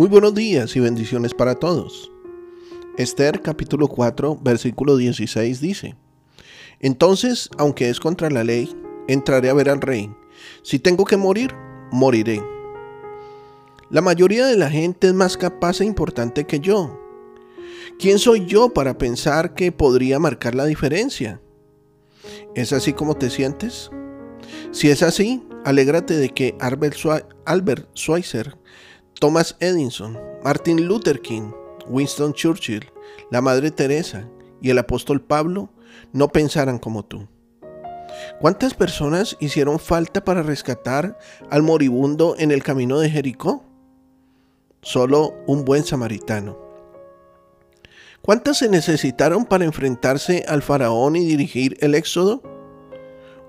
Muy buenos días y bendiciones para todos. Esther capítulo 4 versículo 16 dice, Entonces, aunque es contra la ley, entraré a ver al rey. Si tengo que morir, moriré. La mayoría de la gente es más capaz e importante que yo. ¿Quién soy yo para pensar que podría marcar la diferencia? ¿Es así como te sientes? Si es así, alégrate de que Albert, Schweitzer Thomas Edison, Martin Luther King, Winston Churchill, la Madre Teresa y el apóstol Pablo no pensaran como tú. ¿Cuántas personas hicieron falta para rescatar al moribundo en el camino de Jericó? Solo un buen samaritano. ¿Cuántas se necesitaron para enfrentarse al faraón y dirigir el éxodo?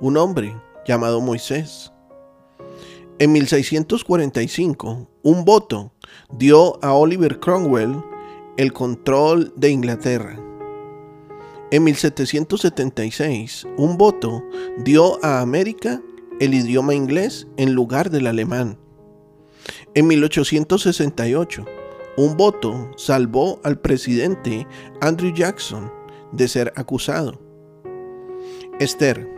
Un hombre llamado Moisés. En 1645, un voto dio a Oliver Cromwell el control de Inglaterra. En 1776, un voto dio a América el idioma inglés en lugar del alemán. En 1868, un voto salvó al presidente Andrew Jackson de ser acusado. Esther,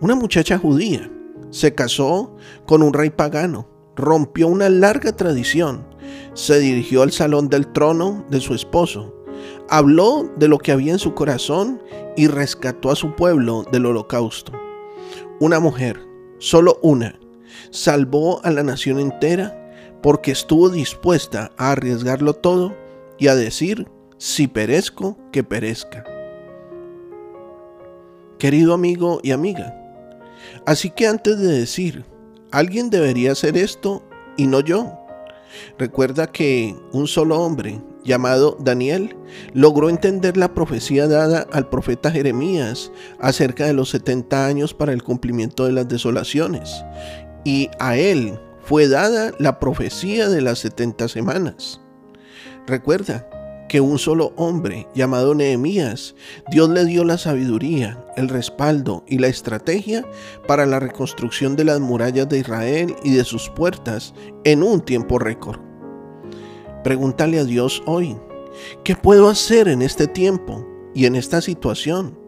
una muchacha judía, se casó con un rey pagano, rompió una larga tradición, se dirigió al salón del trono de su esposo, habló de lo que había en su corazón y rescató a su pueblo del holocausto. Una mujer, solo una, salvó a la nación entera porque estuvo dispuesta a arriesgarlo todo y a decir, si perezco, que perezca. Querido amigo y amiga, Así que antes de decir, alguien debería hacer esto y no yo, recuerda que un solo hombre llamado Daniel logró entender la profecía dada al profeta Jeremías acerca de los 70 años para el cumplimiento de las desolaciones. Y a él fue dada la profecía de las 70 semanas. Recuerda, que un solo hombre llamado Nehemías, Dios le dio la sabiduría, el respaldo y la estrategia para la reconstrucción de las murallas de Israel y de sus puertas en un tiempo récord. Pregúntale a Dios hoy, ¿qué puedo hacer en este tiempo y en esta situación?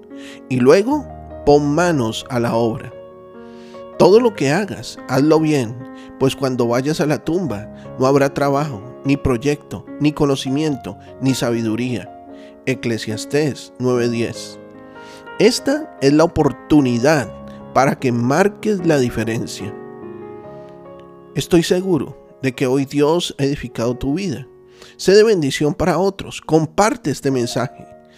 Y luego pon manos a la obra. Todo lo que hagas, hazlo bien, pues cuando vayas a la tumba no habrá trabajo, ni proyecto, ni conocimiento, ni sabiduría. Eclesiastés 9:10. Esta es la oportunidad para que marques la diferencia. Estoy seguro de que hoy Dios ha edificado tu vida. Sé de bendición para otros. Comparte este mensaje.